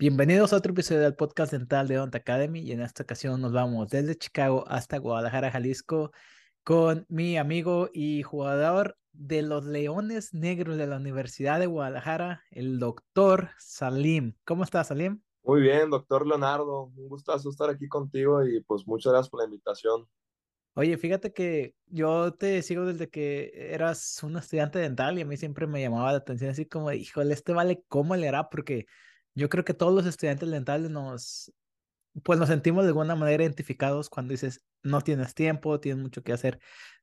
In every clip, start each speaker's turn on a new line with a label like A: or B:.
A: Bienvenidos a otro episodio del podcast dental de Ont Academy y en esta ocasión nos vamos desde Chicago hasta Guadalajara, Jalisco con mi amigo y jugador de los Leones Negros de la Universidad de Guadalajara, el doctor Salim. ¿Cómo estás, Salim?
B: Muy bien, doctor Leonardo. Un gustazo estar aquí contigo y pues muchas gracias por la invitación.
A: Oye, fíjate que yo te sigo desde que eras un estudiante dental y a mí siempre me llamaba la atención así como, híjole, este vale, ¿cómo le hará? Porque yo creo que todos los estudiantes dentales nos, pues nos sentimos de alguna manera identificados cuando dices, no tienes tiempo, tienes mucho que hacer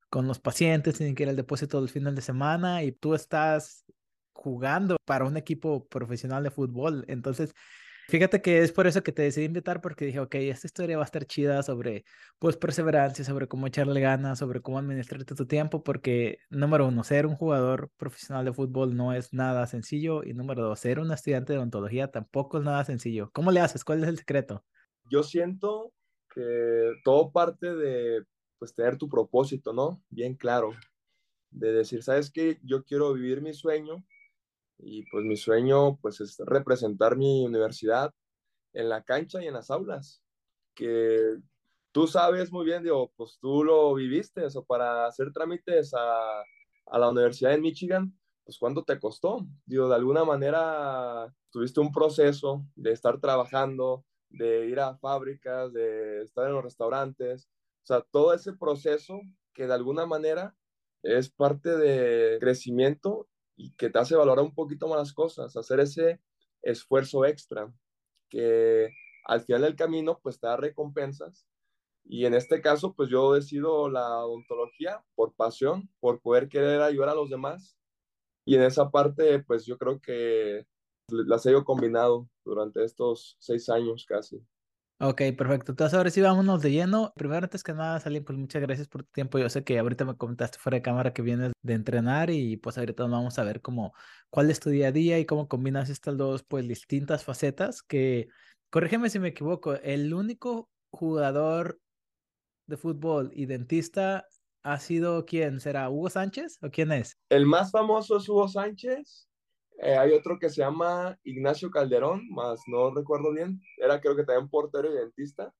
A: con los pacientes, tienen que ir al depósito el final de semana y tú estás jugando para un equipo profesional de fútbol. Entonces, Fíjate que es por eso que te decidí invitar, porque dije, ok, esta historia va a estar chida sobre, pues, perseverancia, sobre cómo echarle ganas, sobre cómo administrarte tu tiempo, porque, número uno, ser un jugador profesional de fútbol no es nada sencillo, y número dos, ser un estudiante de odontología tampoco es nada sencillo. ¿Cómo le haces? ¿Cuál es el secreto?
B: Yo siento que todo parte de, pues, tener tu propósito, ¿no? Bien claro, de decir, ¿sabes qué? Yo quiero vivir mi sueño y pues mi sueño pues es representar mi universidad en la cancha y en las aulas, que tú sabes muy bien, digo, pues tú lo viviste, eso para hacer trámites a, a la Universidad de Michigan, pues cuánto te costó, digo, de alguna manera tuviste un proceso de estar trabajando, de ir a fábricas, de estar en los restaurantes, o sea, todo ese proceso que de alguna manera es parte de crecimiento y que te hace valorar un poquito más las cosas, hacer ese esfuerzo extra que al final del camino pues te da recompensas y en este caso pues yo decido la odontología por pasión, por poder querer ayudar a los demás y en esa parte pues yo creo que las he ido combinado durante estos seis años casi.
A: Ok, perfecto. Entonces ahora sí vámonos de lleno. Primero, antes que nada, Salim, pues muchas gracias por tu tiempo. Yo sé que ahorita me comentaste fuera de cámara que vienes de entrenar y pues ahorita vamos a ver cómo, cuál es tu día a día y cómo combinas estas dos pues distintas facetas que, corrígeme si me equivoco, el único jugador de fútbol y dentista ha sido quién? ¿Será Hugo Sánchez o quién es?
B: El más famoso es Hugo Sánchez eh, hay otro que se llama Ignacio Calderón, más no recuerdo bien, era creo que también portero y dentista,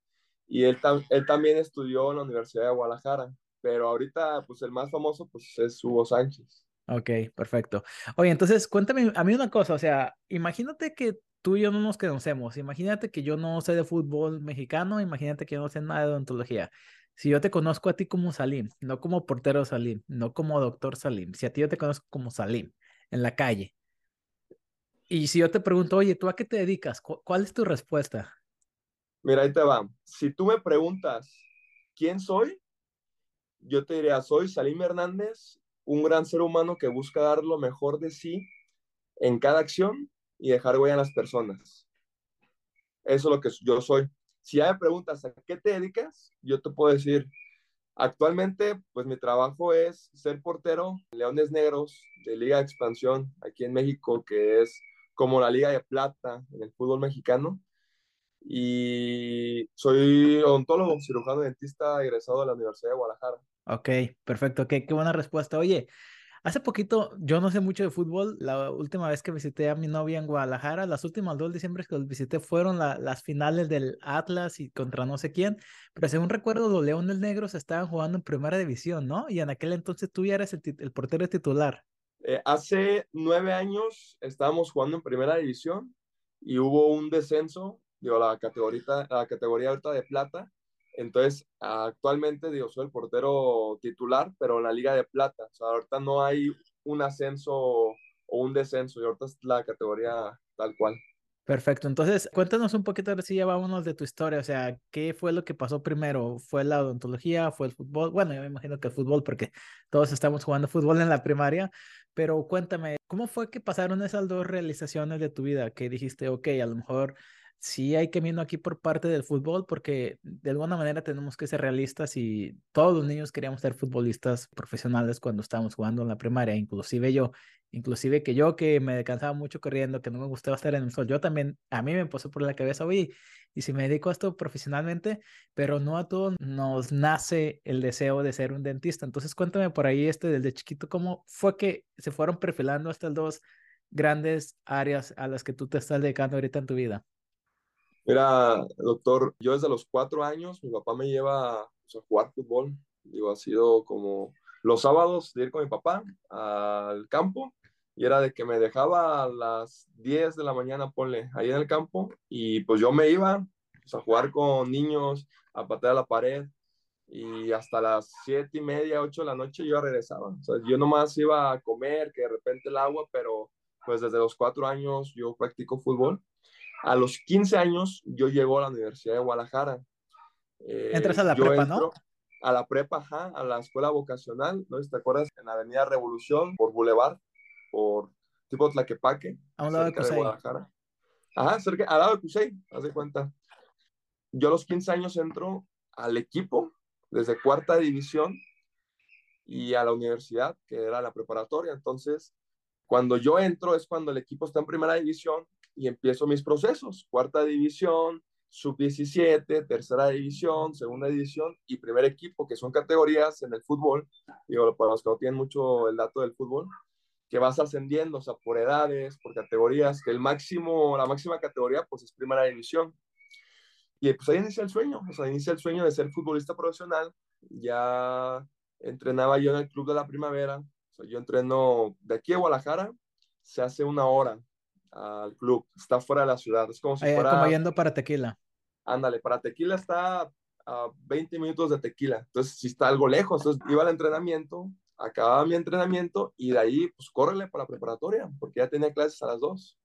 B: y él, él también estudió en la Universidad de Guadalajara, pero ahorita pues el más famoso pues es Hugo Sánchez.
A: Ok, perfecto. Oye, entonces cuéntame a mí una cosa, o sea, imagínate que tú y yo no nos conocemos, imagínate que yo no sé de fútbol mexicano, imagínate que yo no sé nada de odontología. Si yo te conozco a ti como Salim, no como portero Salim, no como doctor Salim, si a ti yo te conozco como Salim en la calle, y si yo te pregunto, oye, ¿tú a qué te dedicas? ¿Cuál es tu respuesta?
B: Mira, ahí te va. Si tú me preguntas, ¿quién soy? Yo te diría, soy Salim Hernández, un gran ser humano que busca dar lo mejor de sí en cada acción y dejar huella en las personas. Eso es lo que yo soy. Si ya me preguntas a qué te dedicas, yo te puedo decir, actualmente, pues mi trabajo es ser portero Leones Negros de Liga de Expansión aquí en México, que es como la Liga de Plata en el fútbol mexicano. Y soy odontólogo, cirujano dentista egresado de la Universidad de Guadalajara.
A: Ok, perfecto, qué, qué buena respuesta. Oye, hace poquito, yo no sé mucho de fútbol, la última vez que visité a mi novia en Guadalajara, las últimas dos diciembre que los visité fueron las finales del Atlas y contra no sé quién, pero según recuerdo, los Leones Negros estaban jugando en primera división, ¿no? Y en aquel entonces tú ya eres el, el portero titular.
B: Eh, hace nueve años estábamos jugando en primera división y hubo un descenso, digo, la categoría, la categoría ahorita de plata. Entonces, actualmente, digo, soy el portero titular, pero en la liga de plata. O sea, ahorita no hay un ascenso o un descenso, y ahorita es la categoría tal cual.
A: Perfecto. Entonces, cuéntanos un poquito, ahora sí, ya vámonos de tu historia. O sea, ¿qué fue lo que pasó primero? ¿Fue la odontología? ¿Fue el fútbol? Bueno, yo me imagino que el fútbol, porque todos estamos jugando fútbol en la primaria, pero cuéntame, ¿cómo fue que pasaron esas dos realizaciones de tu vida? Que dijiste, ok, a lo mejor sí hay camino aquí por parte del fútbol porque de alguna manera tenemos que ser realistas y todos los niños queríamos ser futbolistas profesionales cuando estábamos jugando en la primaria, inclusive yo, inclusive que yo que me cansaba mucho corriendo, que no me gustaba estar en el sol, yo también, a mí me pasó por la cabeza, oye, y si me dedico a esto profesionalmente, pero no a todos nos nace el deseo de ser un dentista. Entonces cuéntame por ahí este desde chiquito, ¿cómo fue que se fueron perfilando estas dos grandes áreas a las que tú te estás dedicando ahorita en tu vida?
B: Mira, doctor, yo desde los cuatro años, mi papá me lleva pues, a jugar fútbol. Digo, ha sido como los sábados de ir con mi papá al campo y era de que me dejaba a las 10 de la mañana, ponle, ahí en el campo y pues yo me iba pues, a jugar con niños, a patear la pared y hasta las siete y media, ocho de la noche yo regresaba. O sea, yo nomás iba a comer, que de repente el agua, pero pues desde los cuatro años yo practico fútbol. A los 15 años yo llego a la Universidad de Guadalajara.
A: Eh, Entras a la prepa, ¿no?
B: A la prepa, ajá, a la escuela vocacional, ¿no? ¿Te acuerdas? En la Avenida Revolución, por Boulevard, por tipo Tlaquepaque.
A: A un lado de, Cusey.
B: Guadalajara. Ajá, cerca, al lado de Cusey, haz de cuenta. Yo a los 15 años entro al equipo desde cuarta división y a la universidad, que era la preparatoria. Entonces, cuando yo entro es cuando el equipo está en primera división y empiezo mis procesos. Cuarta división, sub-17, tercera división, segunda división y primer equipo, que son categorías en el fútbol. Digo, para los que no tienen mucho el dato del fútbol, que vas ascendiendo, o sea, por edades, por categorías, que el máximo, la máxima categoría, pues es primera división. Y pues ahí inicia el sueño, o sea, inicia el sueño de ser futbolista profesional. Ya entrenaba yo en el club de la primavera, o sea, yo entreno de aquí a Guadalajara, se hace una hora al club, está fuera de la ciudad, es como si fuera...
A: Como yendo para Tequila.
B: Ándale, para Tequila está a 20 minutos de Tequila, entonces si está algo lejos, entonces iba al entrenamiento, acababa mi entrenamiento y de ahí, pues córrele para la preparatoria, porque ya tenía clases a las 2.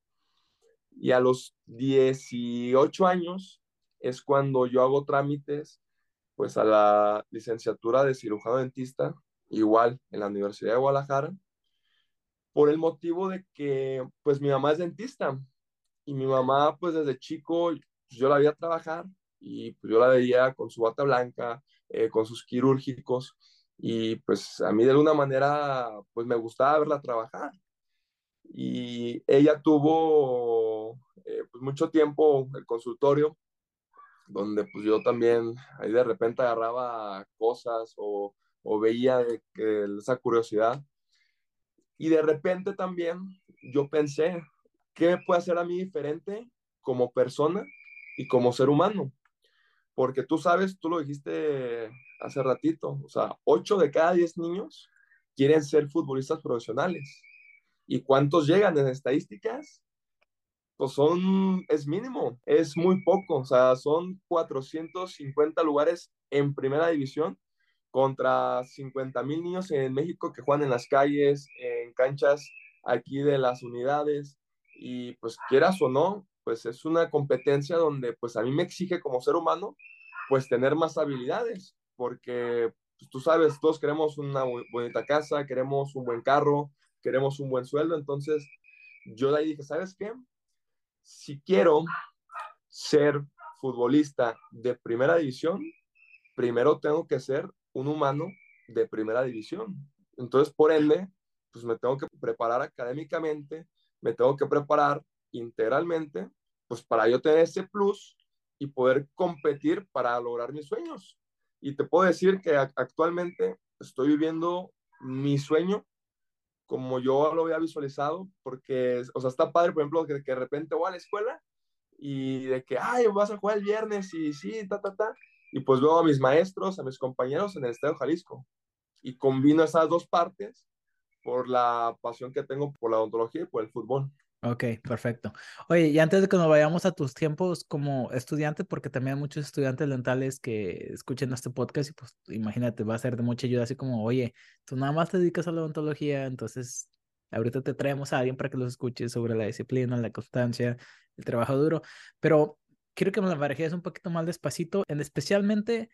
B: Y a los 18 años es cuando yo hago trámites, pues a la licenciatura de cirujano dentista, igual en la Universidad de Guadalajara, por el motivo de que, pues mi mamá es dentista y mi mamá, pues desde chico, yo la veía trabajar y pues, yo la veía con su bata blanca, eh, con sus quirúrgicos y pues a mí de alguna manera pues me gustaba verla trabajar. Y ella tuvo eh, pues mucho tiempo el consultorio, donde pues yo también ahí de repente agarraba cosas o, o veía esa curiosidad. Y de repente también yo pensé, ¿qué puede hacer a mí diferente como persona y como ser humano? Porque tú sabes, tú lo dijiste hace ratito, o sea, 8 de cada 10 niños quieren ser futbolistas profesionales. ¿Y cuántos llegan en estadísticas? Pues son, es mínimo, es muy poco, o sea, son 450 lugares en primera división contra 50 mil niños en México que juegan en las calles, en canchas aquí de las unidades, y pues quieras o no, pues es una competencia donde pues a mí me exige como ser humano pues tener más habilidades porque pues, tú sabes, todos queremos una bonita casa, queremos un buen carro, queremos un buen sueldo, entonces yo ahí dije, ¿sabes qué? Si quiero ser futbolista de primera división, primero tengo que ser un humano de primera división. Entonces, por ende, pues me tengo que preparar académicamente, me tengo que preparar integralmente, pues para yo tener ese plus y poder competir para lograr mis sueños. Y te puedo decir que actualmente estoy viviendo mi sueño como yo lo había visualizado, porque, o sea, está padre, por ejemplo, que, de repente voy a la escuela y de que, ay, vas a jugar el viernes y sí, ta, ta, ta. Y pues veo a mis maestros, a mis compañeros en el Estadio Jalisco. Y combino esas dos partes por la pasión que tengo por la odontología y por el fútbol.
A: Ok, perfecto. Oye, y antes de que nos vayamos a tus tiempos como estudiante, porque también hay muchos estudiantes dentales que escuchen este podcast y pues imagínate, va a ser de mucha ayuda, así como, oye, tú nada más te dedicas a la odontología, entonces ahorita te traemos a alguien para que los escuches sobre la disciplina, la constancia, el trabajo duro, pero quiero que me la barajes un poquito más despacito, en especialmente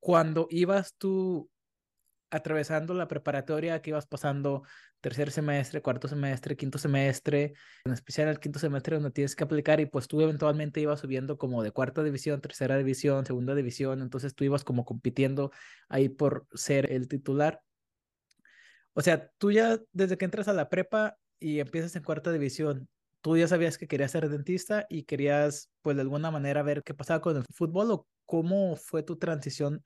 A: cuando ibas tú atravesando la preparatoria que ibas pasando tercer semestre, cuarto semestre, quinto semestre, en especial el quinto semestre donde tienes que aplicar y pues tú eventualmente ibas subiendo como de cuarta división, tercera división, segunda división, entonces tú ibas como compitiendo ahí por ser el titular. O sea, tú ya desde que entras a la prepa y empiezas en cuarta división, tú ya sabías que querías ser dentista y querías pues de alguna manera ver qué pasaba con el fútbol o cómo fue tu transición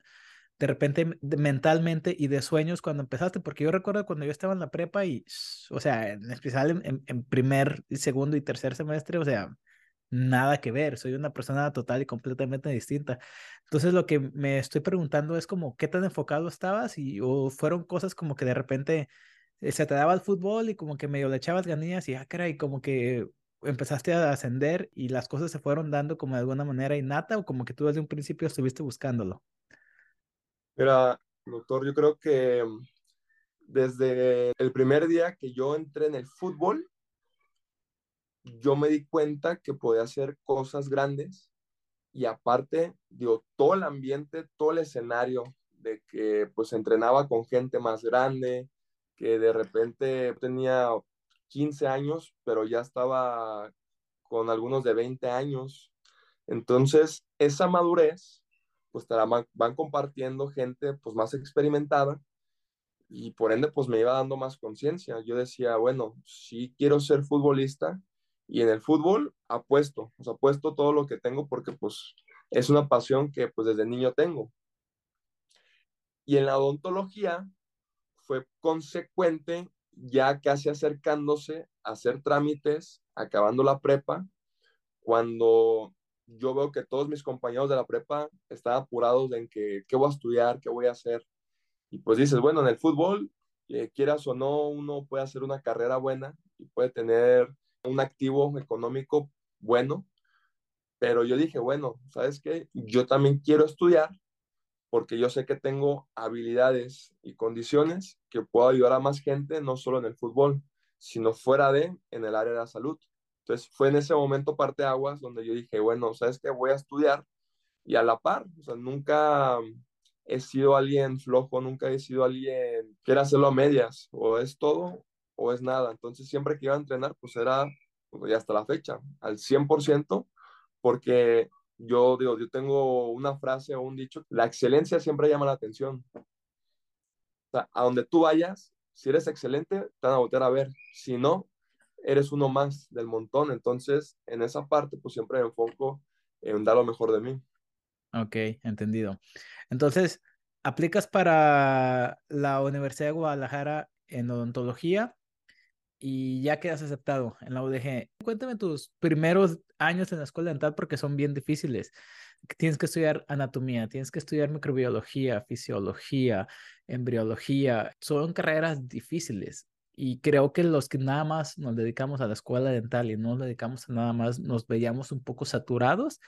A: de repente mentalmente y de sueños cuando empezaste, porque yo recuerdo cuando yo estaba en la prepa y, o sea, en especial en, primer, segundo y tercer semestre, o sea, nada que ver, soy una persona total y completamente distinta. Entonces lo que me estoy preguntando es como, ¿qué tan enfocado estabas? Y o fueron cosas como que de repente se te daba el fútbol y como que medio le echabas ganillas y ah, caray, como que empezaste a ascender y las cosas se fueron dando como de alguna manera innata o como que tú desde un principio estuviste buscándolo.
B: Mira, doctor, yo creo que mm, desde el primer día que yo entré en el fútbol, yo me di cuenta que podía hacer cosas grandes y aparte, digo, todo el ambiente, todo el escenario de que pues entrenaba con gente más grande, que de repente tenía 15 años, pero ya estaba con algunos de 20 años. Entonces, esa madurez, pues te la van compartiendo gente pues más experimentada y por ende pues me iba dando más conciencia. Yo decía, bueno, sí quiero ser futbolista y en el fútbol apuesto, sea, apuesto todo lo que tengo porque pues es una pasión que pues desde niño tengo. Y en la odontología fue consecuente ya casi acercándose a hacer trámites, acabando la prepa, cuando yo veo que todos mis compañeros de la prepa están apurados en que, qué voy a estudiar, qué voy a hacer. Y pues dices, bueno, en el fútbol, eh, quieras o no, uno puede hacer una carrera buena y puede tener un activo económico bueno. Pero yo dije, bueno, ¿sabes qué? Yo también quiero estudiar porque yo sé que tengo habilidades y condiciones que puedo ayudar a más gente, no solo en el fútbol, sino fuera de, en el área de la salud. Entonces fue en ese momento parte aguas donde yo dije, bueno, ¿sabes qué? Voy a estudiar y a la par, o sea, nunca he sido alguien flojo, nunca he sido alguien que quiera hacerlo a medias, o es todo o es nada. Entonces siempre que iba a entrenar, pues era, pues, ya hasta la fecha, al 100%, porque yo digo, yo tengo una frase o un dicho, la excelencia siempre llama la atención. O sea, a donde tú vayas, si eres excelente, te van a volver a ver. Si no, eres uno más del montón. Entonces, en esa parte, pues siempre me enfoco en dar lo mejor de mí.
A: Ok, entendido. Entonces, aplicas para la Universidad de Guadalajara en odontología y ya quedas aceptado en la UDG. Cuéntame tus primeros años en la escuela dental porque son bien difíciles. Tienes que estudiar anatomía, tienes que estudiar microbiología, fisiología, embriología. Son carreras difíciles. Y creo que los que nada más nos dedicamos a la escuela dental y no nos dedicamos a nada más, nos veíamos un poco saturados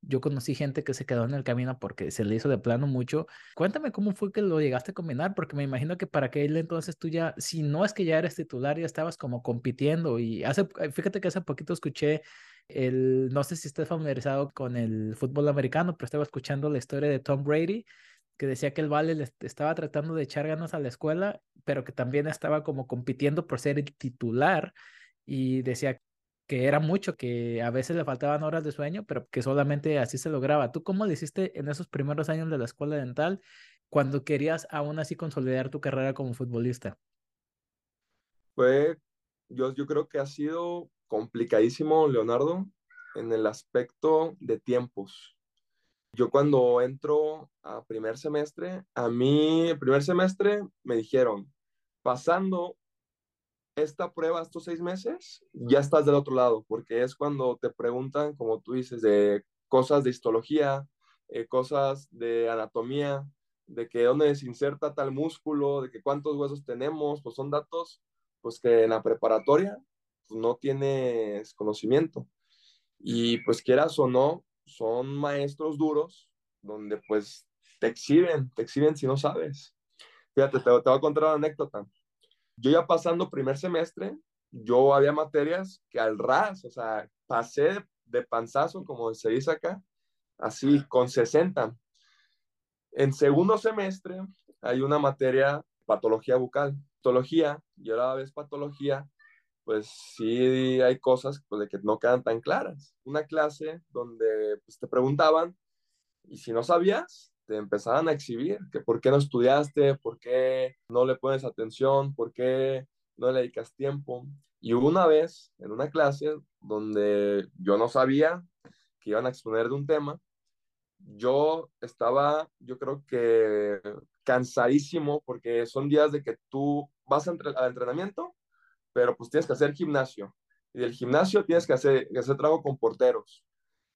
A: yo conocí gente que se quedó en el camino porque se le hizo de plano mucho. Cuéntame cómo fue que lo llegaste a combinar, porque me imagino que para aquel entonces tú ya, si no es que ya eres titular, ya estabas como compitiendo. Y hace, eh, fíjate que hace poquito escuché el, no sé si estás familiarizado con el fútbol americano, pero estaba escuchando la historia de Tom Brady, que decía que el Vale le estaba tratando de echar ganas a la escuela, pero que también estaba como compitiendo por ser el titular. Y decía que era mucho, que a veces le faltaban horas de sueño, pero que solamente así se lograba. ¿Tú cómo le hiciste en esos primeros años de la escuela dental cuando querías aún así consolidar tu carrera como futbolista?
B: Fue, yo, yo creo que ha sido complicadísimo, Leonardo, en el aspecto de tiempos. Yo cuando entro a primer semestre, a mí, primer semestre, me dijeron, pasando esta prueba, estos seis meses, ya estás del otro lado, porque es cuando te preguntan, como tú dices, de cosas de histología, eh, cosas de anatomía, de que dónde se inserta tal músculo, de que cuántos huesos tenemos, pues son datos pues que en la preparatoria pues, no tienes conocimiento. Y pues quieras o no, son maestros duros donde pues te exhiben, te exhiben si no sabes. Fíjate, te, te voy a contar una anécdota yo ya pasando primer semestre, yo había materias que al ras, o sea, pasé de, panzazo, como se dice acá, así, con 60. En segundo semestre hay una materia, patología bucal. Patología, y ahora ves patología, pues sí hay cosas pues, de que no quedan tan claras. Una clase donde pues, te preguntaban, y si no sabías, te empezaban a exhibir, que por qué no estudiaste, por qué no le pones atención, por qué no le dedicas tiempo. Y hubo una vez en una clase donde yo no sabía que iban a exponer de un tema, yo estaba, yo creo que cansadísimo porque son días de que tú vas al entrenamiento, pero pues tienes que hacer gimnasio. Y del gimnasio tienes que hacer, que hacer trabajo con porteros.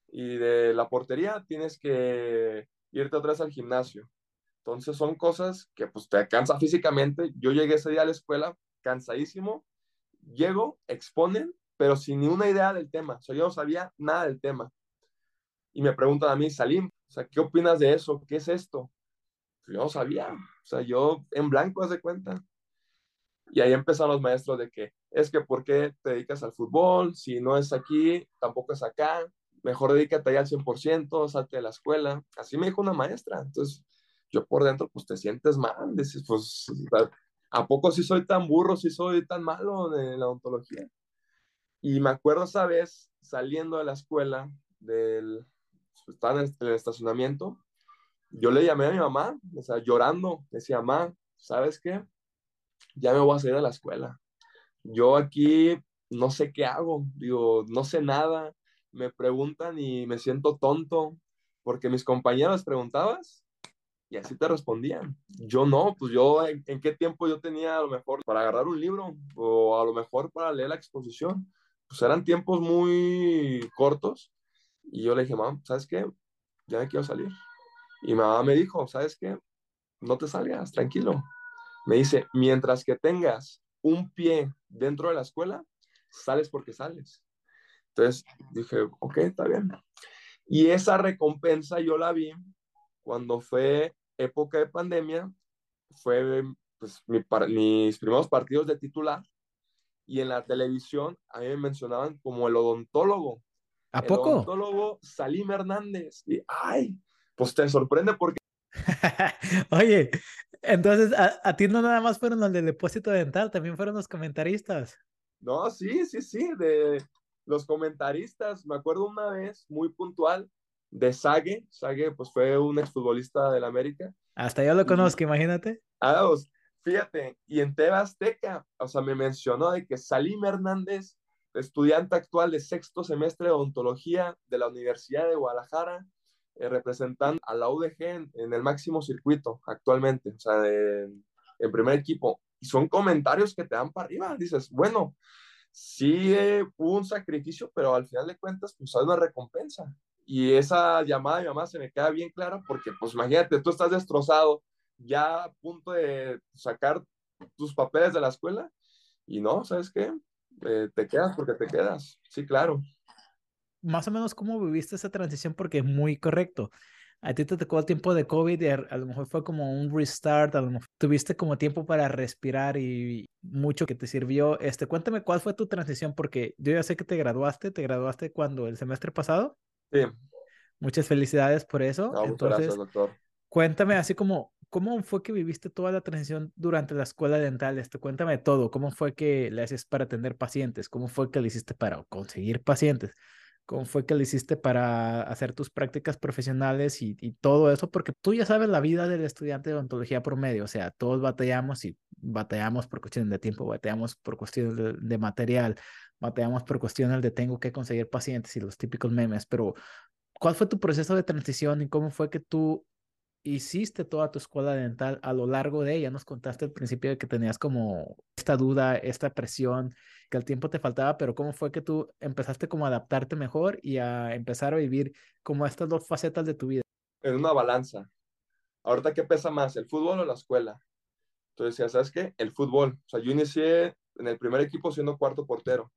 B: Y de la portería tienes que irte otra vez al gimnasio. Entonces son cosas que pues te cansa físicamente. Yo llegué ese día a la escuela cansadísimo, llego, exponen, pero sin ni una idea del tema. O sea, yo no sabía nada del tema. Y me preguntan a mí, Salim, o sea, ¿qué opinas de eso? ¿Qué es esto? Yo no sabía. O sea, yo en blanco, haz cuenta. Y ahí empezaron los maestros de que es que ¿por qué te dedicas al fútbol? Si no es aquí, tampoco es acá. Mejor dedícate ahí al 100%, salte de la escuela. Así me dijo una maestra. Entonces, yo por dentro, pues te sientes mal. Dices, pues, ¿a poco sí soy tan burro, sí soy tan malo de la odontología? Y me acuerdo esa vez saliendo de la escuela, del, pues, estaba en el estacionamiento, yo le llamé a mi mamá, o sea, llorando, decía, mamá, ¿sabes qué? Ya me voy a salir de la escuela. Yo aquí no sé qué hago, digo, no sé nada, me preguntan y me siento tonto, porque mis compañeros preguntabas y así te respondían. Yo no, pues yo, ¿en, qué tiempo yo tenía a lo mejor para agarrar un libro o a lo mejor para leer la exposición? Pues eran tiempos muy cortos y yo le dije, mamá, ¿sabes qué? Ya me quiero salir. Y mamá me dijo, ¿sabes qué? No te salgas, tranquilo. Me dice, mientras que tengas un pie dentro de la escuela, sales porque sales. Entonces dije, ok, está bien. Y esa recompensa yo la vi cuando fue época de pandemia, fue pues, mis primeros partidos de titular y en la televisión a mí me mencionaban como el odontólogo.
A: ¿A poco?
B: El odontólogo Salim Hernández. Y, ay, pues te sorprende porque...
A: Oye, entonces a, a, ti no nada más fueron los del depósito dental, también fueron los comentaristas.
B: No, sí, sí, sí, de los comentaristas. Me acuerdo una vez, muy puntual, de Sague. Sague, pues fue un exfutbolista del América.
A: Hasta yo lo conozco, imagínate.
B: Ah, pues, fíjate, y en Teba Azteca, o sea, me mencionó de que Salim Hernández, estudiante actual de sexto semestre de odontología de la Universidad de Guadalajara, eh, representando a la UDG en, el máximo circuito actualmente, o sea, en primer equipo. Y son comentarios que te dan para arriba. Dices, bueno, sí un sacrificio, pero al final de cuentas, pues hay una recompensa. Y esa llamada de mi mamá se me queda bien clara porque, pues imagínate, tú estás destrozado, ya a punto de sacar tus papeles de la escuela y no, ¿sabes qué? Eh, te quedas porque te quedas. Sí, claro.
A: Más o menos, ¿cómo viviste esa transición? Porque es muy correcto. A ti te tocó el tiempo de COVID y a, lo mejor fue como un restart, a lo mejor tuviste como tiempo para respirar y mucho que te sirvió. Este, cuéntame cuál fue tu transición, porque yo ya sé que te graduaste, te graduaste cuando el semestre pasado.
B: Sí.
A: Muchas felicidades por eso. Entonces,
B: gracias, doctor.
A: Cuéntame así como, ¿cómo fue que viviste toda la transición durante la escuela dental? Este, cuéntame todo. ¿Cómo fue que le haces para atender pacientes? ¿Cómo fue que le hiciste para conseguir pacientes? ¿Cómo fue que le hiciste para hacer tus prácticas profesionales y, y, todo eso? Porque tú ya sabes la vida del estudiante de odontología promedio, o sea, todos batallamos y batallamos por cuestiones de tiempo, batallamos por cuestiones de, de material, batallamos por cuestiones de tengo que conseguir pacientes y los típicos memes, pero ¿cuál fue tu proceso de transición y cómo fue que tú hiciste toda tu escuela dental a lo largo de ella? Nos contaste al principio de que tenías como esta duda, esta presión, que el tiempo te faltaba, pero ¿cómo fue que tú empezaste como a adaptarte mejor y a empezar a vivir como estas dos facetas de tu vida?
B: En una balanza. Ahorita, ¿qué pesa más, el fútbol o la escuela? Entonces decía, ¿sabes qué? El fútbol. O sea, yo inicié en el primer equipo siendo cuarto portero.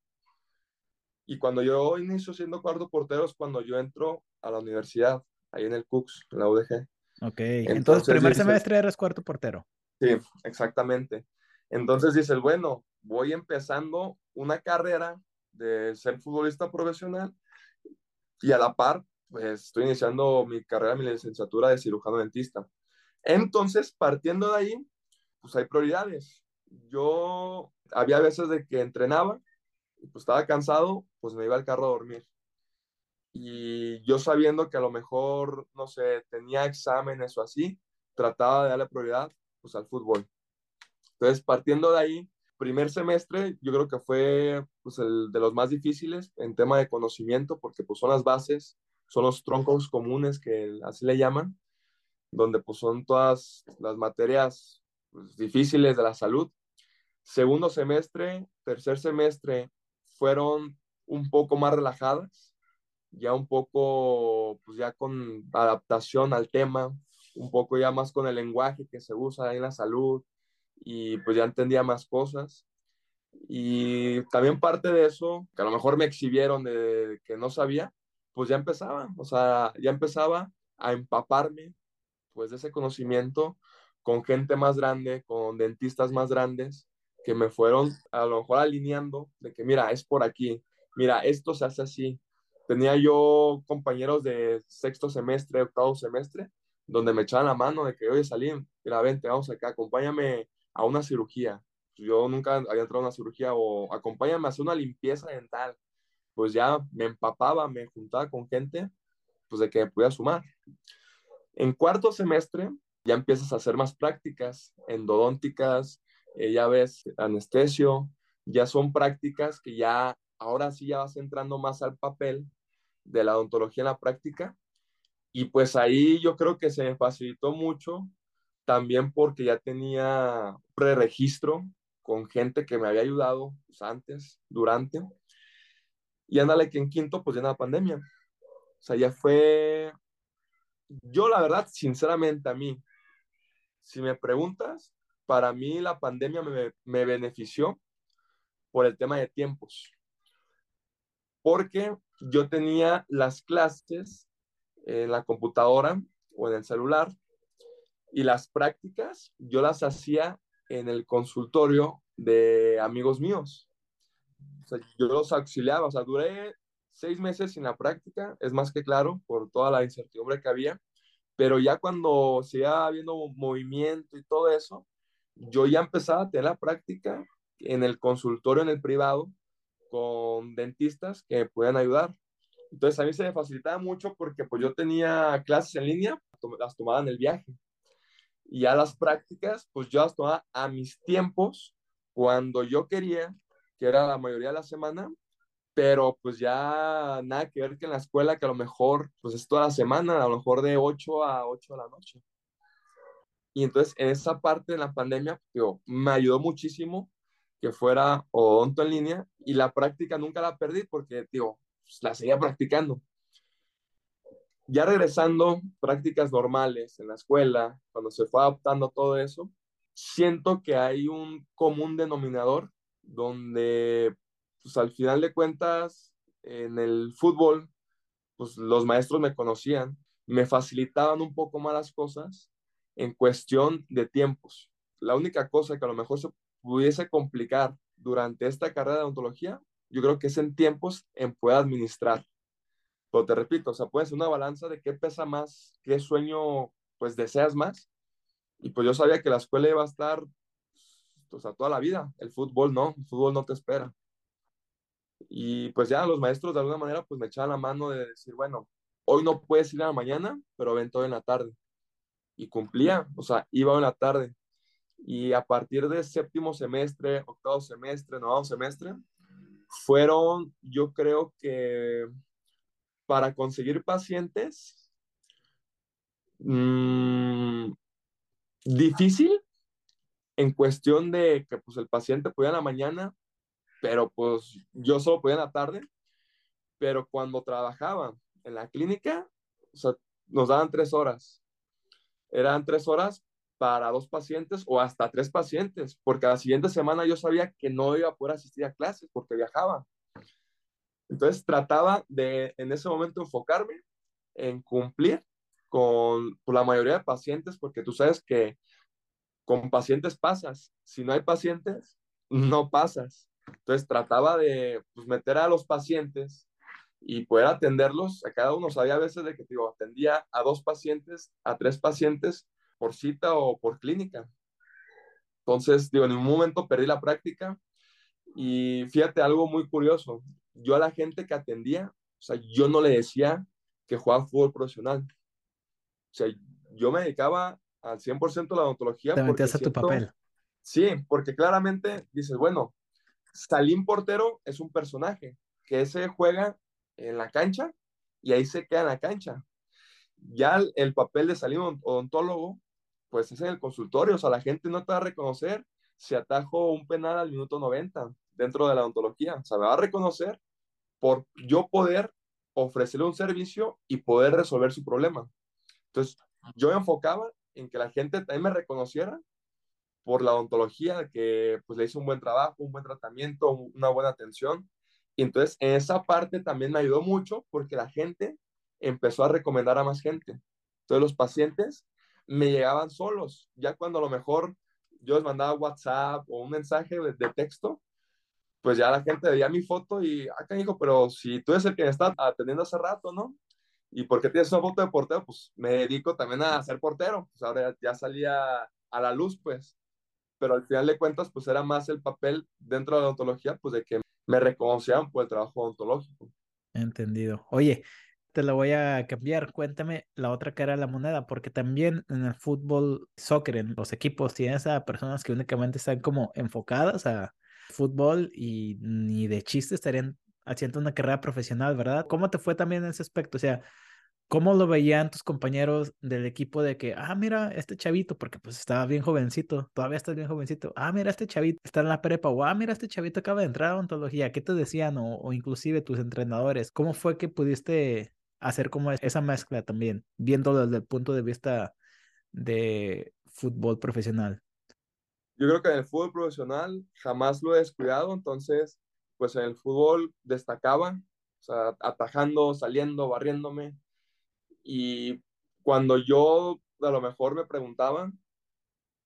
B: Y cuando yo inicio siendo cuarto portero es cuando yo entro a la universidad, ahí en el CUCS, en la UDG.
A: Ok, entonces, entonces primer semestre eres cuarto portero.
B: Sí, exactamente. Entonces dices, bueno, voy empezando una carrera de ser futbolista profesional y a la par, pues estoy iniciando mi carrera, mi licenciatura de cirujano dentista. Entonces, partiendo de ahí, pues hay prioridades. Yo había veces de que entrenaba y pues estaba cansado, pues me iba al carro a dormir y yo sabiendo que a lo mejor, no sé, tenía exámenes o así, trataba de darle prioridad pues al fútbol. Entonces, partiendo de ahí, primer semestre yo creo que fue pues el de los más difíciles en tema de conocimiento porque pues son las bases, son los troncos comunes que así le llaman, donde pues son todas las materias pues, difíciles de la salud. Segundo semestre, tercer semestre fueron un poco más relajadas, ya un poco, pues ya con adaptación al tema, un poco ya más con el lenguaje que se usa en la salud y pues ya entendía más cosas. Y también parte de eso, que a lo mejor me exhibieron de que no sabía, pues ya empezaba, o sea, ya empezaba a empaparme pues de ese conocimiento con gente más grande, con dentistas más grandes, que me fueron a lo mejor alineando de que, mira, es por aquí, mira, esto se hace así. Tenía yo compañeros de sexto semestre, octavo semestre, donde me echaban la mano de que, oye, Salim, mira, vente, vamos acá, acompáñame a una cirugía. Yo nunca había entrado a una cirugía o acompáñame a hacer una limpieza dental. Pues ya me empapaba, me juntaba con gente, pues de que me podía sumar. En cuarto semestre ya empiezas a hacer más prácticas endodónticas, eh, ya ves anestesio, ya son prácticas que ya, ahora sí ya vas entrando más al papel de la odontología en la práctica. Y pues ahí yo creo que se me facilitó mucho, también porque ya tenía preregistro con gente que me había ayudado pues, antes, durante. Y ándale que en quinto, pues ya la pandemia. O sea, ya fue, yo la verdad, sinceramente a mí, si me preguntas, para mí la pandemia me, me benefició por el tema de tiempos. Porque yo tenía las clases en la computadora o en el celular y las prácticas yo las hacía en el consultorio de amigos míos. O sea, yo los auxiliaba, o sea, duré seis meses sin la práctica, es más que claro, por toda la incertidumbre que había, pero ya cuando se iba viendo movimiento y todo eso, yo ya empezaba a tener la práctica en el consultorio, en el privado, con dentistas que puedan ayudar. Entonces a mí se me facilitaba mucho porque pues yo tenía clases en línea, las tomaba en el viaje. Y ya las prácticas, pues yo las tomaba a mis tiempos, cuando yo quería, que era la mayoría de la semana, pero pues ya nada que ver que en la escuela, que a lo mejor pues es toda la semana, a lo mejor de 8 a 8 de la noche. Y entonces en esa parte de la pandemia, digo, me ayudó muchísimo que fuera odonto en línea y la práctica nunca la perdí porque, digo, pues, la seguía practicando. Ya regresando, prácticas normales en la escuela, cuando se fue adaptando todo eso, siento que hay un común denominador donde, pues al final de cuentas, en el fútbol, pues los maestros me conocían, me facilitaban un poco más las cosas en cuestión de tiempos. La única cosa que a lo mejor se pudiese complicar durante esta carrera de odontología, yo creo que es en tiempos en poder administrar. Pero te repito, o sea, puede ser una balanza de qué pesa más, qué sueño pues deseas más. Y pues yo sabía que la escuela iba a estar, o sea, toda la vida. El fútbol no, el fútbol no te espera. Y pues ya los maestros de alguna manera pues me echaban la mano de decir, bueno, hoy no puedes ir a la mañana, pero ven todo en la tarde. Y cumplía, o sea, iba en la tarde. Y a partir de séptimo semestre, octavo semestre, noveno semestre, fueron, yo creo que para conseguir pacientes, mmm, difícil en cuestión de que pues el paciente podía en la mañana, pero pues yo solo podía en la tarde, pero cuando trabajaba en la clínica, nos daban tres horas. Eran tres horas para dos pacientes o hasta tres pacientes, porque la siguiente semana yo sabía que no iba a poder asistir a clases porque viajaba. Entonces trataba de en ese momento enfocarme en cumplir con, la mayoría de pacientes, porque tú sabes que con pacientes pasas, si no hay pacientes, no pasas. Entonces trataba de pues, meter a los pacientes y poder atenderlos a cada uno. Sabía a veces de que digo, atendía a dos pacientes, a tres pacientes por cita o por clínica. Entonces, digo, en un momento perdí la práctica y fíjate algo muy curioso. Yo a la gente que atendía, o sea, yo no le decía que jugaba fútbol profesional. O sea, yo me dedicaba al 100% a la odontología.
A: Te metías a tu papel.
B: Sí, porque claramente dices, bueno, Salim Portero es un personaje que ese juega en la cancha y ahí se queda en la cancha. Ya el, papel de Salim odontólogo, pues es en el consultorio, o sea, la gente no te va a reconocer si atajo un penal al minuto 90. dentro de la odontología. O sea, me va a reconocer por yo poder ofrecerle un servicio y poder resolver su problema. Entonces, yo me enfocaba en que la gente también me reconociera por la odontología, que pues le hice un buen trabajo, un buen tratamiento, una buena atención. Y entonces, en esa parte también me ayudó mucho porque la gente empezó a recomendar a más gente. Entonces, los pacientes me llegaban solos, ya cuando a lo mejor yo les mandaba WhatsApp o un mensaje de, texto, pues ya la gente veía mi foto y, acá ah, hijo, pero si tú eres el que me está atendiendo hace rato, ¿no? ¿Y por qué tienes una foto de portero? Pues me dedico también a ser portero. Pues ahora ya salía a la luz, pues. Pero al final de cuentas, pues era más el papel dentro de la odontología, pues de que me reconocían por el trabajo odontológico.
A: Entendido. Oye, te lo voy a cambiar. Cuéntame la otra cara de la moneda, porque también en el fútbol, soccer, en los equipos, tienes a personas que únicamente están como enfocadas a fútbol y ni de chiste estarían haciendo una carrera profesional, ¿verdad? ¿Cómo te fue también en ese aspecto? O sea, ¿cómo lo veían tus compañeros del equipo de que, ah, mira, este chavito, porque pues estaba bien jovencito, todavía estás bien jovencito, ah, mira, este chavito está en la prepa, o ah, mira, este chavito acaba de entrar a ontología, ¿qué te decían? O inclusive tus entrenadores, ¿cómo fue que pudiste hacer como esa mezcla también, viéndolo desde el punto de vista de fútbol profesional?
B: Yo creo que en el fútbol profesional jamás lo he descuidado, entonces, pues en el fútbol destacaba, o sea, atajando, saliendo, barriéndome. Y cuando yo a lo mejor me preguntaban,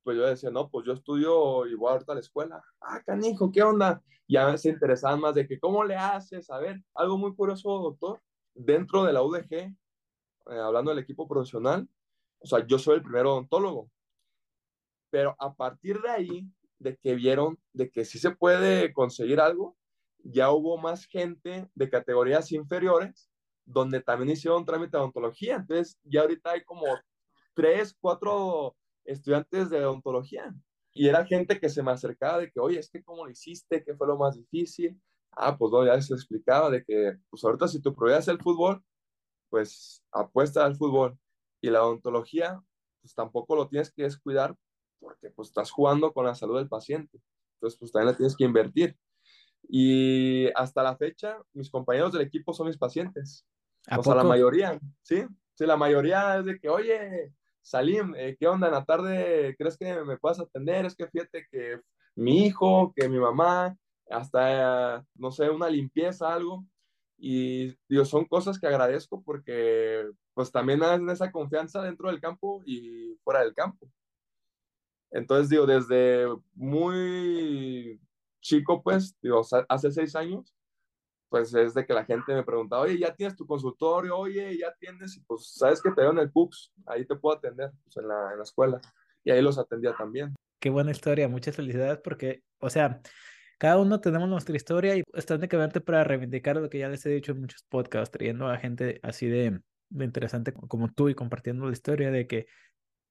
B: pues yo decía, no, pues yo estudio igual ahorita a la escuela. Ah, canijo, ¿qué onda? Ya se interesaban más de que, ¿cómo le haces? A ver, algo muy curioso, doctor. Dentro de la UDG, eh, hablando del equipo profesional, o sea, yo soy el primer odontólogo. Pero a partir de ahí, de que vieron de que sí se puede conseguir algo, ya hubo más gente de categorías inferiores donde también hicieron trámite de odontología. Entonces, ya ahorita hay como tres, cuatro estudiantes de odontología. Y era gente que se me acercaba de que, oye, es que cómo lo hiciste, qué fue lo más difícil. Ah, pues no, ya se explicaba de que, pues ahorita si tu prioridad es el fútbol, pues apuesta al fútbol. Y la odontología, pues tampoco lo tienes que descuidar porque pues estás jugando con la salud del paciente. Entonces, pues también la tienes que invertir. Y hasta la fecha, mis compañeros del equipo son mis pacientes. o sea, la mayoría, ¿sí? Sí, la mayoría es de que, oye, Salim, eh, ¿qué onda en la tarde? ¿Crees que me puedas atender? Es que fíjate que mi hijo, que mi mamá, hasta, no sé, una limpieza, algo. Y digo, son cosas que agradezco porque pues también dan esa confianza dentro del campo y fuera del campo. Entonces, digo, desde muy chico, pues, digo, hace seis años, pues es de que la gente me preguntaba, oye, ya tienes tu consultorio, oye, ya tienes, y pues, sabes que te veo en el PUX, ahí te puedo atender, pues, en la, en la escuela. Y ahí los atendía también.
A: Qué buena historia, muchas felicidades porque, o sea, cada uno tenemos nuestra historia y está únicamente para reivindicar lo que ya les he dicho en muchos podcasts, trayendo a gente así de, de interesante como tú y compartiendo la historia de que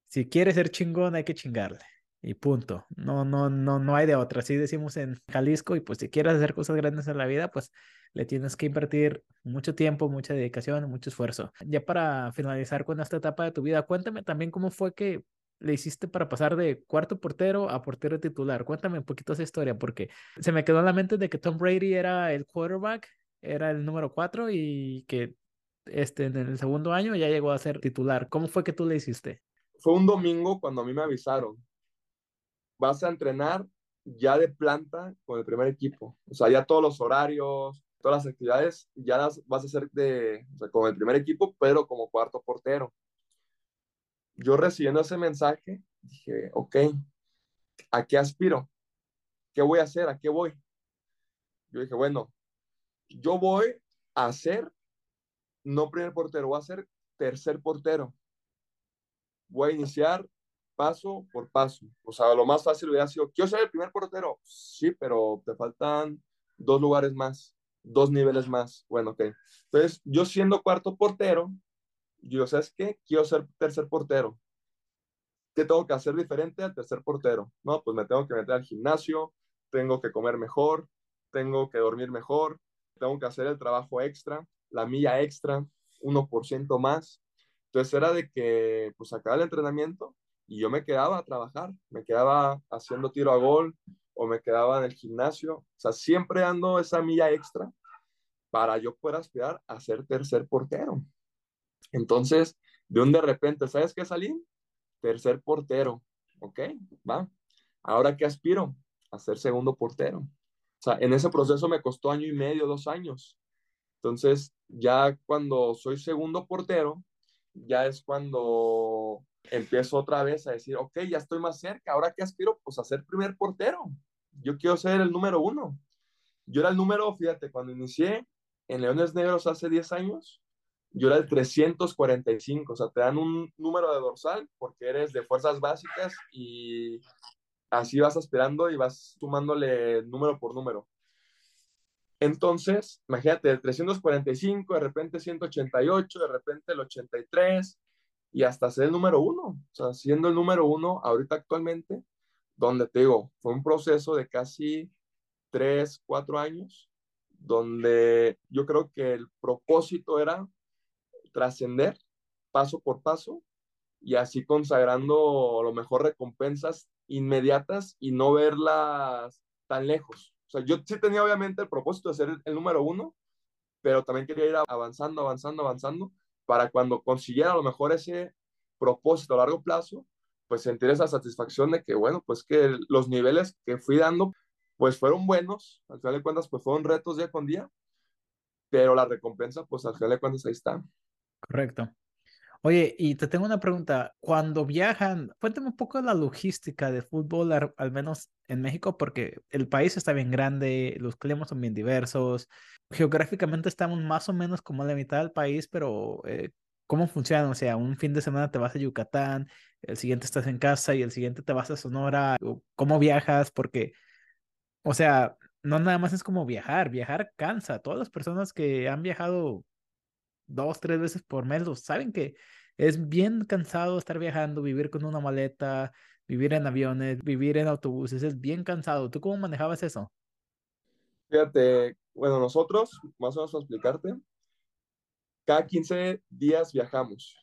A: si quieres ser chingón, hay que chingarle. Y punto. No, no, no, no hay de otra. Así decimos en Jalisco. Y pues si quieres hacer cosas grandes en la vida, pues le tienes que invertir mucho tiempo, mucha dedicación, mucho esfuerzo. Ya para finalizar con esta etapa de tu vida, cuéntame también cómo fue que le hiciste para pasar de cuarto portero a portero titular. Cuéntame un poquito esa historia, porque se me quedó en la mente de que Tom Brady era el quarterback, era el número cuatro y que este, en el segundo año ya llegó a ser titular. ¿Cómo fue que tú le hiciste?
B: fue un domingo cuando a mí me avisaron, vas a entrenar ya de planta con el primer equipo. O sea, ya todos los horarios, todas las actividades, ya las vas a hacer de, con el primer equipo, pero como cuarto portero. Yo recibiendo ese mensaje, dije, ok, ¿a qué aspiro? ¿Qué voy a hacer? ¿A qué voy? Yo dije, bueno, yo voy a ser, no primer portero, voy a ser tercer portero voy a iniciar paso por paso. O sea, lo más fácil hubiera sido, quiero ser el primer portero. Sí, pero te faltan dos lugares más, dos niveles más. Bueno, ok. Entonces, yo siendo cuarto portero, yo, ¿sabes qué? Quiero ser tercer portero. ¿Qué tengo que hacer diferente al tercer portero? No, pues me tengo que meter al gimnasio, tengo que comer mejor, tengo que dormir mejor, tengo que hacer el trabajo extra, la milla extra, 1% más. Entonces era de que pues acababa el entrenamiento y yo me quedaba a trabajar, me quedaba haciendo tiro a gol o me quedaba en el gimnasio. O sea, siempre ando esa milla extra para yo poder aspirar a ser tercer portero. Entonces, de un de repente, ¿sabes qué salí? Tercer portero. Ok, va. Ahora qué aspiro? A ser segundo portero. O sea, en ese proceso me costó año y medio, dos años. Entonces, ya cuando soy segundo portero, ya es cuando empiezo otra vez a decir, ok, ya estoy más cerca, ahora qué aspiro, pues a ser primer portero. Yo quiero ser el número uno. Yo era el número, fíjate, cuando inicié en Leones Negros hace 10 años, yo era el 345, o sea, te dan un número de dorsal porque eres de fuerzas básicas y así vas aspirando y vas sumándole número por número. Entonces, imagínate, el 345, de repente 188, de repente el 83 y hasta ser el número uno. O sea, siendo el número uno ahorita actualmente, donde te digo, fue un proceso de casi 3, 4 años, donde yo creo que el propósito era trascender paso por paso y así consagrando a lo mejor recompensas inmediatas y no verlas tan lejos. O sea, yo sí tenía obviamente el propósito de ser el, número uno, pero también quería ir avanzando, avanzando, avanzando, para cuando consiguiera a lo mejor ese propósito a largo plazo, pues sentir esa satisfacción de que, bueno, pues que los niveles que fui dando, pues fueron buenos, al final de cuentas, pues fueron retos día con día, pero la recompensa, pues al final de cuentas ahí está.
A: Correcto. Oye, y te tengo una pregunta. Cuando viajan, cuéntame un poco la logística de fútbol, al, menos en México, porque el país está bien grande, los climas son bien diversos. Geográficamente estamos más o menos como a la mitad del país, pero eh, ¿cómo funciona? O sea, un fin de semana te vas a Yucatán, el siguiente estás en casa y el siguiente te vas a Sonora. ¿Cómo viajas? Porque, o sea, no nada más es como viajar, viajar cansa. Todas las personas que han viajado dos, tres veces por mes, saben que es bien cansado estar viajando, vivir con una maleta, vivir en aviones, vivir en autobuses, es bien cansado. ¿Tú cómo manejabas eso?
B: Fíjate, bueno, nosotros, más o menos para explicarte, cada 15 días viajamos.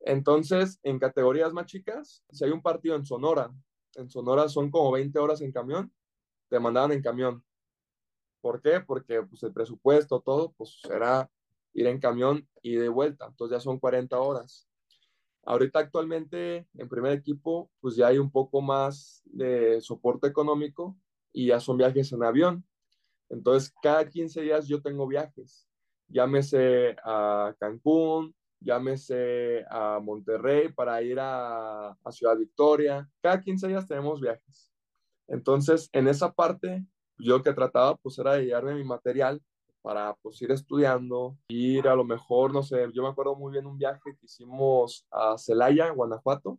B: Entonces, en categorías más chicas, si hay un partido en Sonora, en Sonora son como 20 horas en camión, te mandaban en camión. ¿Por qué? Porque pues, el presupuesto, todo, pues era ir en camión y de vuelta, entonces ya son 40 horas. Ahorita actualmente en primer equipo pues ya hay un poco más de soporte económico y ya son viajes en avión. Entonces cada 15 días yo tengo viajes, llámese a Cancún, llámese a Monterrey para ir a, a Ciudad Victoria, cada 15 días tenemos viajes. Entonces en esa parte yo que trataba pues era de llevarme mi material para pues ir estudiando, ir a lo mejor, no sé, yo me acuerdo muy bien un viaje que hicimos a Celaya, Guanajuato.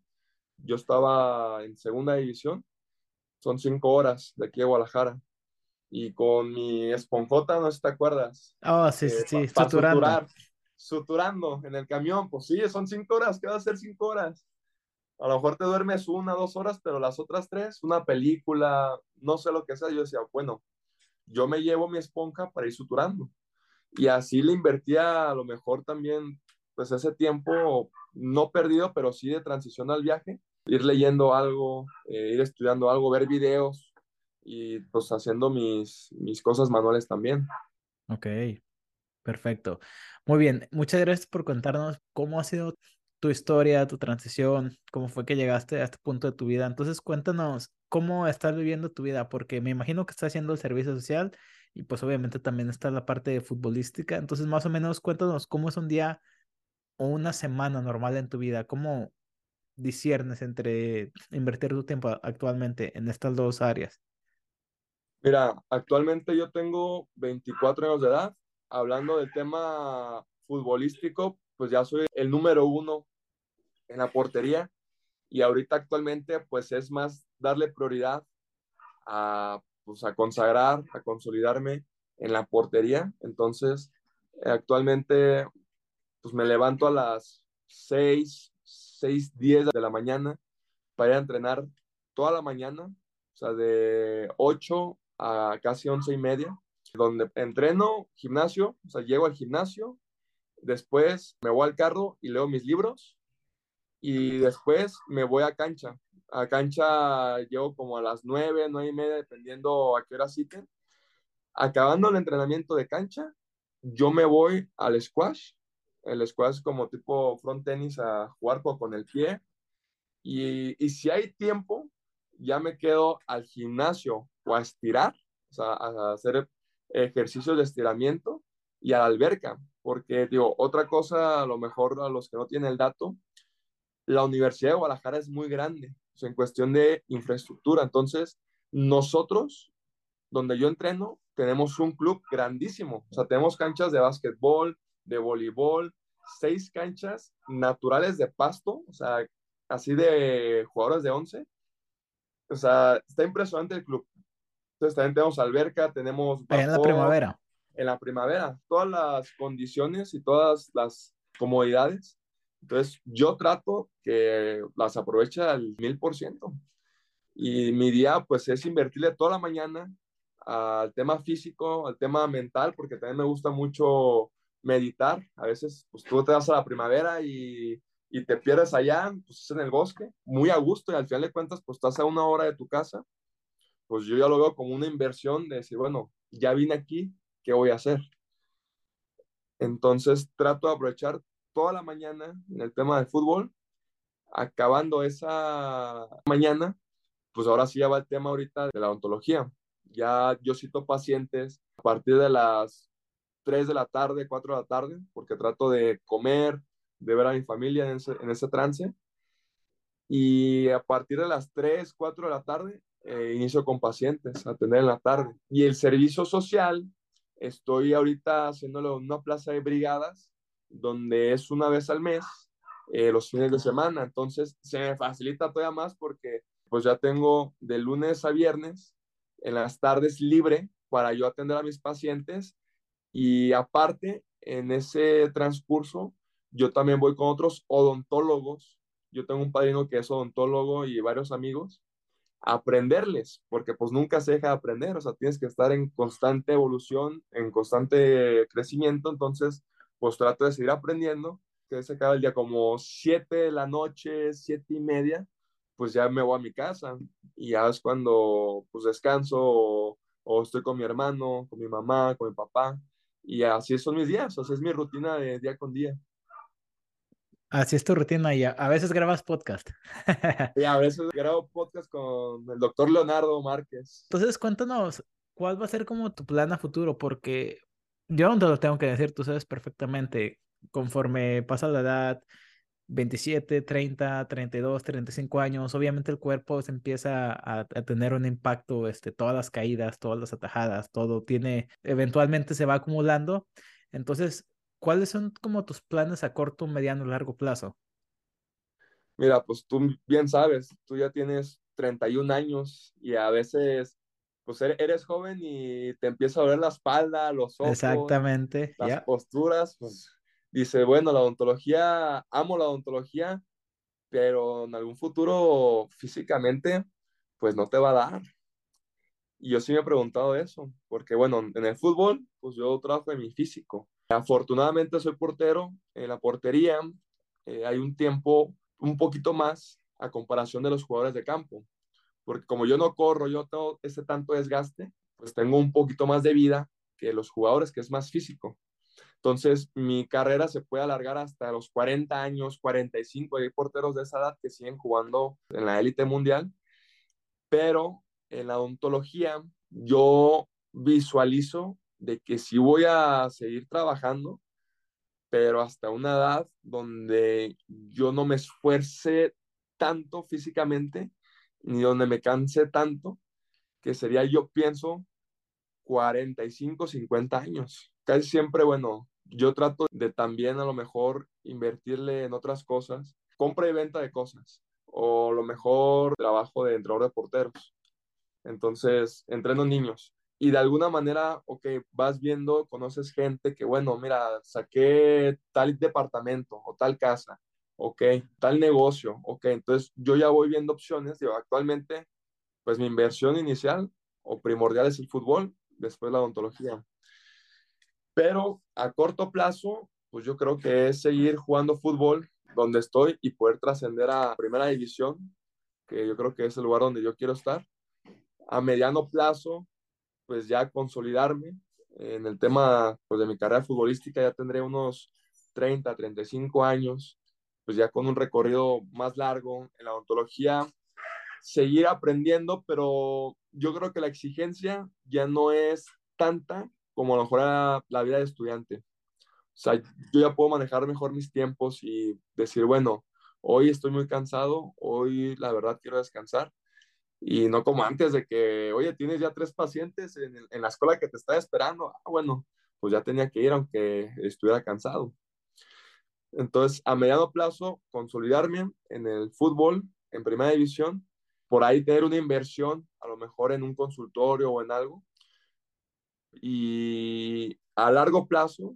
B: Yo estaba en segunda división, son cinco horas de aquí a Guadalajara. Y con mi esponjota, no sé si te acuerdas.
A: Oh, sí, sí, sí, suturando.
B: suturando en el camión, pues sí, son cinco horas, ¿qué va a ser cinco horas? A lo mejor te duermes una, dos horas, pero las otras tres, una película, no sé lo que sea. Yo decía, bueno, yo me llevo mi esponja para ir suturando. Y así le invertía a lo mejor también, pues ese tiempo no perdido, pero sí de transición al viaje, ir leyendo algo, eh, ir estudiando algo, ver videos y pues haciendo mis, mis cosas manuales también.
A: Ok, perfecto. Muy bien, muchas gracias por contarnos cómo ha sido tu historia, tu transición, cómo fue que llegaste a este punto de tu vida. Entonces, cuéntanos cómo estás viviendo tu vida, porque me imagino que estás haciendo el servicio social y pues obviamente también está la parte futbolística. Entonces, más o menos, cuéntanos cómo es un día o una semana normal en tu vida, cómo disiernes entre invertir tu tiempo actualmente en estas dos áreas.
B: Mira, actualmente yo tengo 24 años de edad. Hablando del tema futbolístico, pues ya soy el número uno en la portería y ahorita actualmente pues es más darle prioridad a, pues, a consagrar, a consolidarme en la portería. Entonces, actualmente pues me levanto a las 6, 6, 10 de la mañana para ir a entrenar toda la mañana, o sea, de 8 a casi 11 y media, donde entreno gimnasio, o sea, llego al gimnasio, después me voy al carro y leo mis libros y después me voy a cancha A cancha llego como a las nueve, nueve y media, dependiendo a qué hora citen. Acabando el entrenamiento de cancha, yo me voy al squash. El squash como tipo front tenis a jugar con el pie. Y, y si hay tiempo, ya me quedo al gimnasio o a estirar, o sea, a hacer ejercicios de estiramiento y a la alberca, porque digo, otra cosa, a lo mejor a los que no tienen el dato, la Universidad de Guadalajara es muy grande, sea, en cuestión de infraestructura, entonces nosotros, donde yo entreno, tenemos un club grandísimo, o sea, tenemos canchas de básquetbol, de voleibol, seis canchas naturales de pasto, o sea, así de jugadores de once, o sea, está impresionante el club. Entonces también tenemos alberca, tenemos...
A: en la primavera.
B: En la primavera, todas las condiciones y todas las comodidades. Entonces yo trato que las aproveche al mil por ciento. Y mi día pues es invertirle toda la mañana al tema físico, al tema mental, porque también me gusta mucho meditar. A veces pues tú te vas a la primavera y y te pierdes allá, pues en el bosque, muy a gusto y al final de cuentas, pues estás a una hora de tu casa, pues yo ya lo veo como una inversión de decir, bueno, ya vine aquí, ¿qué voy a hacer? Entonces trato de aprovechar toda la mañana en el tema del fútbol, acabando esa mañana, pues ahora sí ya va el tema ahorita de la ontología. Ya yo cito pacientes a partir de las 3 de la tarde, 4 de la tarde, porque trato de comer, de ver a mi familia en ese, trance. Y a partir de las 3, 4 de la tarde, eh, inicio con pacientes, atender en la tarde. Y el servicio social, estoy ahorita haciéndolo en una plaza de brigadas, donde es una vez al mes, eh, los fines de semana. Entonces, se me facilita todavía más porque pues ya tengo de lunes a viernes, en las tardes libre para yo atender a mis pacientes y aparte, en ese transcurso, yo también voy con otros odontólogos. Yo tengo un padrino que es odontólogo y varios amigos aprenderles, porque pues nunca se deja de aprender, o sea, tienes que estar en constante evolución, en constante crecimiento, entonces pues trato de seguir aprendiendo, que se acaba el día como 7 de la noche, siete y media, pues ya me voy a mi casa y ya es cuando pues descanso o, o estoy con mi hermano, con mi mamá, con mi papá y así son mis días, o sea, es mi rutina de día con día.
A: Así es tu rutina y a, veces grabas podcast.
B: Sí, a veces grabo podcast con el doctor Leonardo Márquez.
A: Entonces, cuéntanos, ¿cuál va a ser como tu plan a futuro? Porque yo no te lo tengo que decir, tú sabes perfectamente, conforme pasa la edad, 27, 30, 32, 35 años, obviamente el cuerpo se empieza a, a, tener un impacto, este, todas las caídas, todas las atajadas, todo tiene, eventualmente se va acumulando. Entonces, ¿cuáles son como tus planes a corto, mediano largo plazo?
B: Mira, pues tú bien sabes, tú ya tienes 31 años y a veces, pues eres joven y te empieza a doler la espalda, los ojos,
A: Exactamente.
B: las posturas, pues dice, bueno, la odontología, amo la odontología, pero en algún futuro físicamente, pues no te va a dar. Y yo sí me he preguntado eso, porque bueno, en el fútbol, pues yo trabajo en mi físico, Afortunadamente soy portero. En la portería eh, hay un tiempo un poquito más a comparación de los jugadores de campo. Porque como yo no corro, yo tengo ese tanto desgaste, pues tengo un poquito más de vida que los jugadores, que es más físico. Entonces, mi carrera se puede alargar hasta los 40 años, 45. Hay porteros de esa edad que siguen jugando en la élite mundial. Pero en la odontología, yo visualizo de que sí voy a seguir trabajando, pero hasta una edad donde yo no me esfuerce tanto físicamente, ni donde me canse tanto, que sería, yo pienso, 45, 50 años. Casi siempre, bueno, yo trato de también a lo mejor invertirle en otras cosas, compra y venta de cosas, o lo mejor trabajo de entrenador de porteros. Entonces, entreno niños y de alguna manera, ok, vas viendo, conoces gente que, bueno, mira, saqué tal departamento o tal casa, ok, tal negocio, ok, entonces yo ya voy viendo opciones, digo, actualmente, pues mi inversión inicial o primordial es el fútbol, después la odontología. Pero a corto plazo, pues yo creo que es seguir jugando fútbol donde estoy y poder trascender a primera división, que yo creo que es el lugar donde yo quiero estar. A mediano plazo, pues ya consolidarme en el tema pues, de mi carrera futbolística, ya tendré unos 30, 35 años, pues ya con un recorrido más largo en la odontología, seguir aprendiendo, pero yo creo que la exigencia ya no es tanta como a lo mejor era la vida de estudiante. O sea, yo ya puedo manejar mejor mis tiempos y decir, bueno, hoy estoy muy cansado, hoy la verdad quiero descansar. Y no como antes de que, oye, tienes ya tres pacientes en, en la escuela que te está esperando. Ah, bueno, pues ya tenía que ir aunque estuviera cansado. Entonces, a mediano plazo, consolidarme en el fútbol, en primera división, por ahí tener una inversión, a lo mejor en un consultorio o en algo. Y a largo plazo,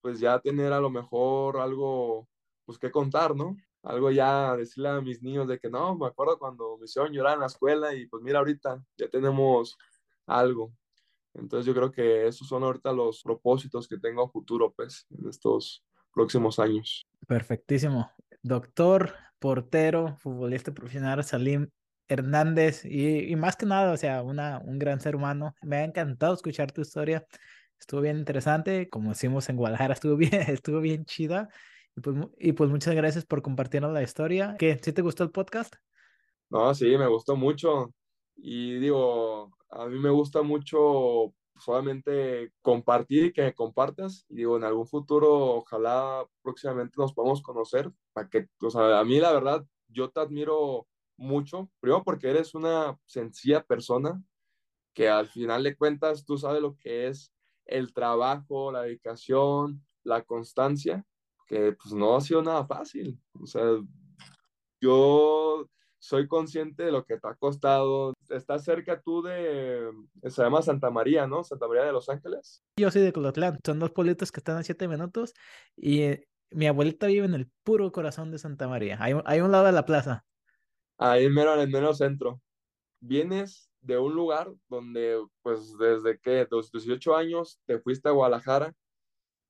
B: pues ya tener a lo mejor algo, pues que contar, ¿no? Algo ya decirle a mis niños de que no, me acuerdo cuando me hicieron llorar en la escuela y pues mira, ahorita ya tenemos algo. Entonces yo creo que esos son ahorita los propósitos que tengo a futuro, pues, en estos próximos años.
A: Perfectísimo. Doctor, portero, futbolista profesional, Salim Hernández y, más que nada, o sea, una, un gran ser humano. Me ha encantado escuchar tu historia. Estuvo bien interesante, como decimos en Guadalajara, estuvo bien, estuvo bien chida. Y pues, y pues muchas gracias por compartirnos la historia. ¿Qué? ¿Sí te gustó el podcast?
B: No, sí, me gustó mucho. Y digo, a mí me gusta mucho solamente compartir y que me compartas. Y digo, en algún futuro, ojalá próximamente nos podamos conocer. Para que, o sea, a mí la verdad, yo te admiro mucho, primero porque eres una sencilla persona que al final de cuentas tú sabes lo que es el trabajo, la dedicación, la constancia, que pues no ha sido nada fácil. O sea, yo soy consciente de lo que te ha costado. Estás cerca tú de, se llama Santa María, ¿no? Santa María de Los Ángeles.
A: Yo soy de Colotlán, son dos pueblitos que están a siete minutos y eh, mi abuelita vive en el puro corazón de Santa María, hay, hay un lado de la plaza
B: ahí mero en el mero centro. Vienes de un lugar donde, pues, desde que, los 18 años, te fuiste a Guadalajara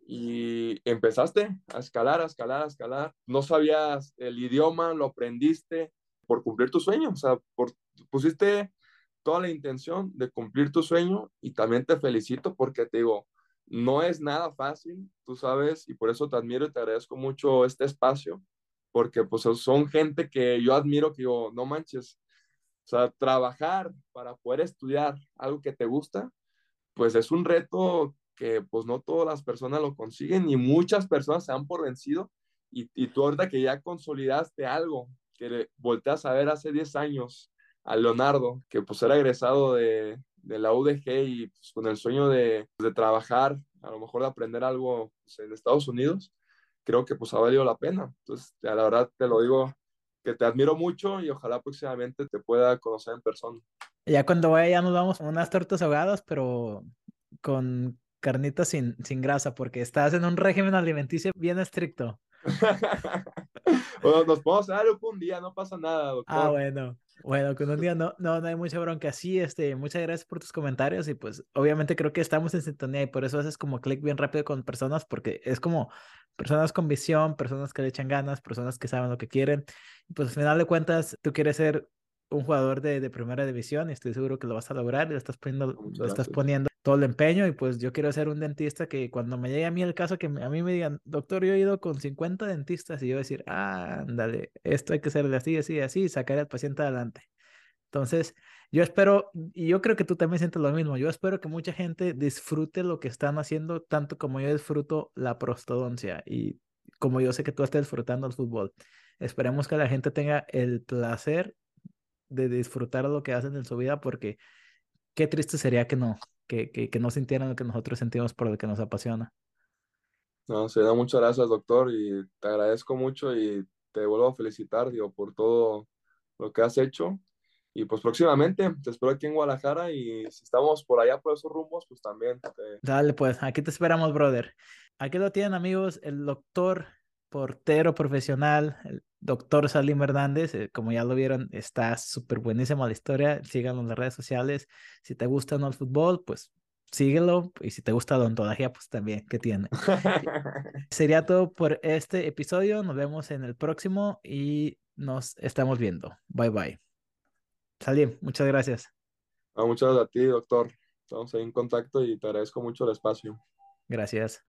B: y empezaste a escalar, a escalar, a escalar. No sabías el idioma, lo aprendiste por cumplir tu sueño, o sea, pusiste toda la intención de cumplir tu sueño y también te felicito porque te digo, no es nada fácil, tú sabes, y por eso te admiro y te agradezco mucho este espacio porque pues son gente que yo admiro, que yo, no manches, o sea, trabajar para poder estudiar algo que te gusta, pues es un reto que pues no todas las personas lo consiguen y muchas personas se dan por vencido y, y tú ahorita que ya consolidaste algo, que volteas a ver hace 10 años a Leonardo, que pues era egresado de, de la UDG y pues, con el sueño de, de, trabajar, a lo mejor de aprender algo pues, en Estados Unidos, creo que pues ha valido la pena. Entonces, la verdad te lo digo que te admiro mucho y ojalá próximamente te pueda conocer en persona.
A: Ya cuando vaya ya nos vamos a unas tortas ahogadas, pero con carnitas sin, sin grasa, porque estás en un régimen alimenticio bien estricto.
B: bueno, nos podemos dar un día, no pasa nada,
A: ah,
B: doctor.
A: Ah, bueno. Bueno, con un día no, no, no hay mucha bronca. Sí, este, muchas gracias por tus comentarios y pues obviamente creo que estamos en sintonía y por eso haces como clic bien rápido con personas porque es como personas con visión, personas que le echan ganas, personas que saben lo que quieren. Y pues al final de cuentas, tú quieres ser un jugador de, de primera división y estoy seguro que lo vas a lograr y lo estás poniendo, lo estás poniendo todo el empeño y pues yo quiero ser un dentista que cuando me llegue a mí el caso que a mí me digan, doctor, yo he ido con 50 dentistas y yo decir, ah, ándale, esto hay que hacerle así, así, así y sacar al paciente adelante. Entonces, yo espero, y yo creo que tú también sientes lo mismo, yo espero que mucha gente disfrute lo que están haciendo tanto como yo disfruto la prostodoncia y como yo sé que tú estás disfrutando el fútbol. Esperemos que la gente tenga el placer de disfrutar lo que hacen en su vida porque qué triste sería que no, que, que, que no sintieran lo que nosotros sentimos por lo que nos apasiona.
B: No, se da muchas gracias, doctor, y te agradezco mucho y te vuelvo a felicitar, digo, por todo lo que has hecho y pues próximamente te espero aquí en Guadalajara y si estamos por allá por esos rumbos, pues también.
A: Dale, pues, aquí te esperamos, brother. Aquí lo tienen, amigos, el doctor portero profesional, el doctor Salim Hernández. Eh, como ya lo vieron, está súper buenísima la historia. Síganlo en las redes sociales. Si te gusta no el fútbol, pues síguelo. Y si te gusta la odontología, pues también, ¿qué tiene? Sería todo por este episodio. Nos vemos en el próximo y nos estamos viendo. Bye bye. Salim, muchas gracias.
B: Muchas gracias a ti, doctor. Estamos ahí en contacto y te agradezco mucho el espacio.
A: Gracias.